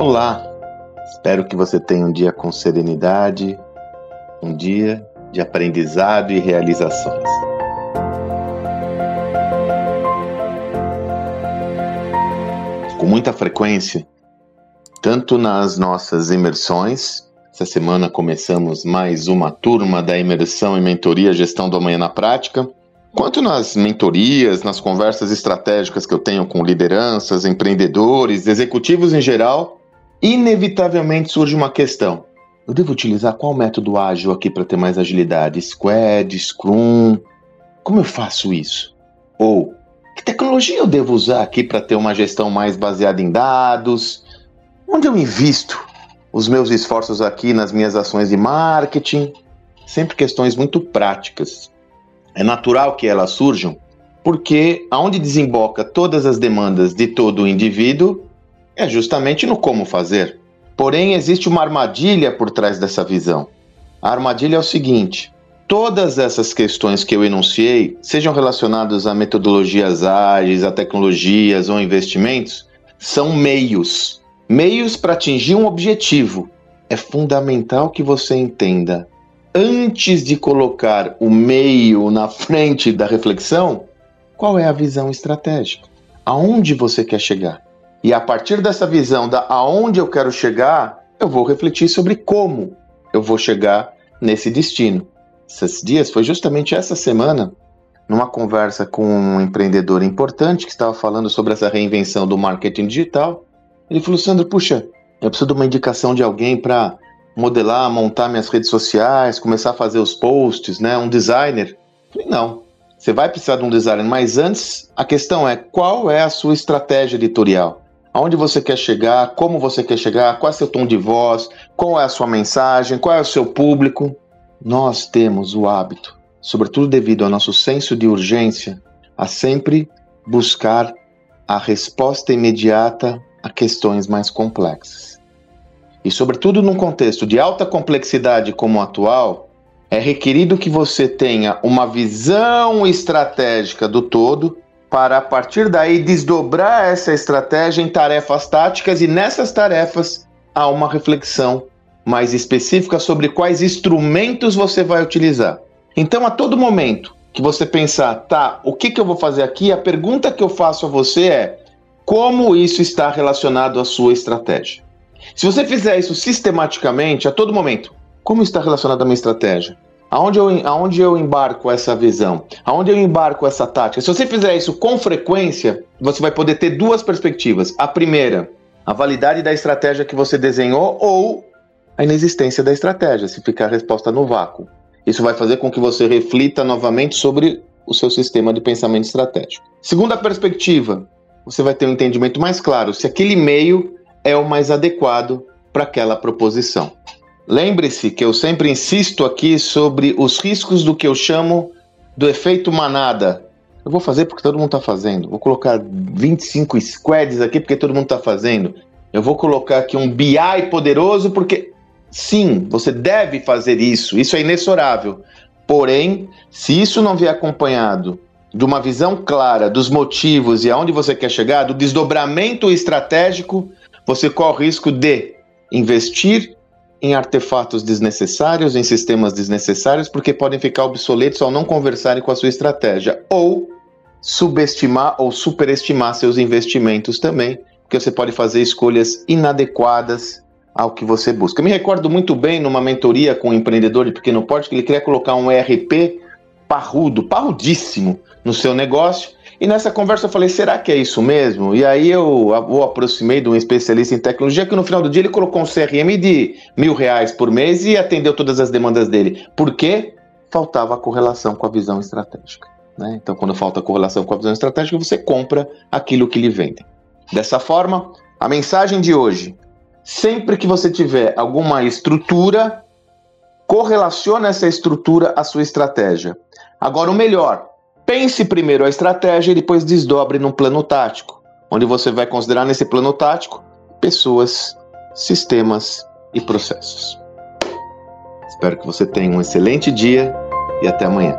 Olá! Espero que você tenha um dia com serenidade, um dia de aprendizado e realizações. Com muita frequência, tanto nas nossas imersões, essa semana começamos mais uma turma da imersão e mentoria Gestão do Amanhã na Prática, quanto nas mentorias, nas conversas estratégicas que eu tenho com lideranças, empreendedores, executivos em geral, inevitavelmente surge uma questão. Eu devo utilizar qual método ágil aqui para ter mais agilidade? Squad, Scrum? Como eu faço isso? Ou que tecnologia eu devo usar aqui para ter uma gestão mais baseada em dados? Onde eu invisto os meus esforços aqui nas minhas ações de marketing? Sempre questões muito práticas. É natural que elas surjam porque aonde desemboca todas as demandas de todo o indivíduo é justamente no como fazer. Porém, existe uma armadilha por trás dessa visão. A armadilha é o seguinte: todas essas questões que eu enunciei, sejam relacionadas a metodologias ágeis, a tecnologias ou investimentos, são meios meios para atingir um objetivo. É fundamental que você entenda, antes de colocar o meio na frente da reflexão, qual é a visão estratégica? Aonde você quer chegar? E a partir dessa visão da aonde eu quero chegar, eu vou refletir sobre como eu vou chegar nesse destino. Esses dias foi justamente essa semana, numa conversa com um empreendedor importante que estava falando sobre essa reinvenção do marketing digital. Ele falou: Sandro, puxa, eu preciso de uma indicação de alguém para modelar, montar minhas redes sociais, começar a fazer os posts, né? Um designer. Eu falei: não, você vai precisar de um designer, mas antes a questão é qual é a sua estratégia editorial? Aonde você quer chegar, como você quer chegar, qual é seu tom de voz, qual é a sua mensagem, qual é o seu público. Nós temos o hábito, sobretudo devido ao nosso senso de urgência, a sempre buscar a resposta imediata a questões mais complexas. E, sobretudo, num contexto de alta complexidade como o atual, é requerido que você tenha uma visão estratégica do todo para a partir daí desdobrar essa estratégia em tarefas táticas e nessas tarefas há uma reflexão mais específica sobre quais instrumentos você vai utilizar. Então, a todo momento que você pensar, tá, o que, que eu vou fazer aqui, a pergunta que eu faço a você é como isso está relacionado à sua estratégia. Se você fizer isso sistematicamente, a todo momento, como está relacionado à minha estratégia? Aonde eu, aonde eu embarco essa visão? Aonde eu embarco essa tática? Se você fizer isso com frequência, você vai poder ter duas perspectivas. A primeira, a validade da estratégia que você desenhou ou a inexistência da estratégia, se ficar a resposta no vácuo. Isso vai fazer com que você reflita novamente sobre o seu sistema de pensamento estratégico. Segunda perspectiva, você vai ter um entendimento mais claro se aquele meio é o mais adequado para aquela proposição. Lembre-se que eu sempre insisto aqui sobre os riscos do que eu chamo do efeito manada. Eu vou fazer porque todo mundo está fazendo. Vou colocar 25 squads aqui porque todo mundo está fazendo. Eu vou colocar aqui um BI poderoso porque, sim, você deve fazer isso. Isso é inexorável. Porém, se isso não vier acompanhado de uma visão clara dos motivos e aonde você quer chegar, do desdobramento estratégico, você corre o risco de investir em artefatos desnecessários, em sistemas desnecessários, porque podem ficar obsoletos ao não conversarem com a sua estratégia, ou subestimar ou superestimar seus investimentos também, porque você pode fazer escolhas inadequadas ao que você busca. Eu me recordo muito bem numa mentoria com um empreendedor de pequeno porte que ele queria colocar um ERP parrudo, parrudíssimo no seu negócio, e nessa conversa eu falei, será que é isso mesmo? E aí eu o aproximei de um especialista em tecnologia que no final do dia ele colocou um CRM de mil reais por mês e atendeu todas as demandas dele. Por quê? Faltava a correlação com a visão estratégica. Né? Então, quando falta a correlação com a visão estratégica, você compra aquilo que lhe vendem. Dessa forma, a mensagem de hoje: sempre que você tiver alguma estrutura, correlacione essa estrutura à sua estratégia. Agora, o melhor, Pense primeiro a estratégia e depois desdobre num plano tático, onde você vai considerar nesse plano tático pessoas, sistemas e processos. Espero que você tenha um excelente dia e até amanhã.